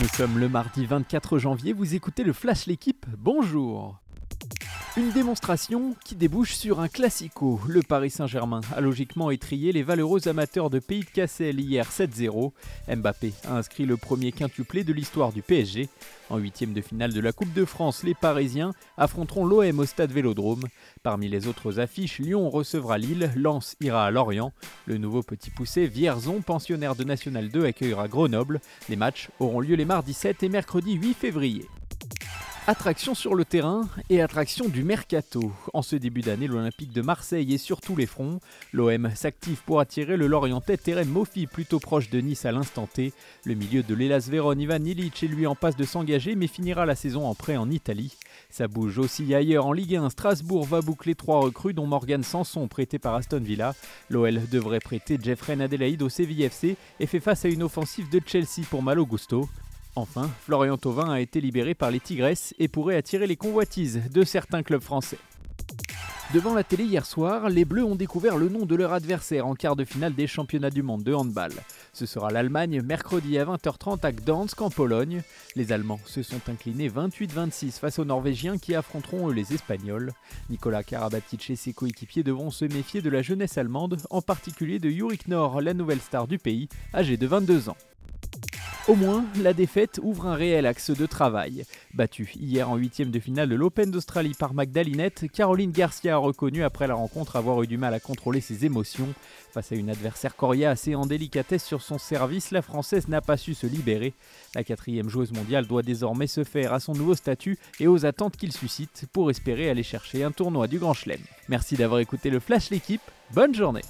Nous sommes le mardi 24 janvier, vous écoutez le Flash L'équipe, bonjour une démonstration qui débouche sur un classico. Le Paris Saint-Germain a logiquement étrié les valeureux amateurs de Pays de Cassel hier 7-0. Mbappé a inscrit le premier quintuplé de l'histoire du PSG. En huitième de finale de la Coupe de France, les Parisiens affronteront l'OM au stade Vélodrome. Parmi les autres affiches, Lyon recevra Lille, Lens ira à Lorient. Le nouveau petit poussé Vierzon, pensionnaire de National 2, accueillera Grenoble. Les matchs auront lieu les mardis 7 et mercredi 8 février. Attraction sur le terrain et attraction du mercato. En ce début d'année, l'Olympique de Marseille est sur tous les fronts. L'OM s'active pour attirer le Lorientais Terem Mofi, plutôt proche de Nice à l'instant T. Le milieu de l'Elas Véron Ivan Illich est lui en passe de s'engager, mais finira la saison en prêt en Italie. Ça bouge aussi ailleurs en Ligue 1. Strasbourg va boucler trois recrues, dont Morgan Sanson, prêté par Aston Villa. L'OL devrait prêter Jeffrey Adelaide au CVFC et fait face à une offensive de Chelsea pour Malo Gusto. Enfin, Florian Thauvin a été libéré par les Tigresses et pourrait attirer les convoitises de certains clubs français. Devant la télé hier soir, les Bleus ont découvert le nom de leur adversaire en quart de finale des championnats du monde de handball. Ce sera l'Allemagne mercredi à 20h30 à Gdansk en Pologne. Les Allemands se sont inclinés 28-26 face aux Norvégiens qui affronteront eux les Espagnols. Nicolas Karabatic et ses coéquipiers devront se méfier de la jeunesse allemande, en particulier de Yurik Nor, la nouvelle star du pays, âgée de 22 ans. Au moins, la défaite ouvre un réel axe de travail. Battue hier en huitième de finale de l'Open d'Australie par Magdalinette, Caroline Garcia a reconnu après la rencontre avoir eu du mal à contrôler ses émotions. Face à une adversaire coriace et en délicatesse sur son service, la Française n'a pas su se libérer. La quatrième joueuse mondiale doit désormais se faire à son nouveau statut et aux attentes qu'il suscite pour espérer aller chercher un tournoi du Grand Chelem. Merci d'avoir écouté le Flash l'équipe, bonne journée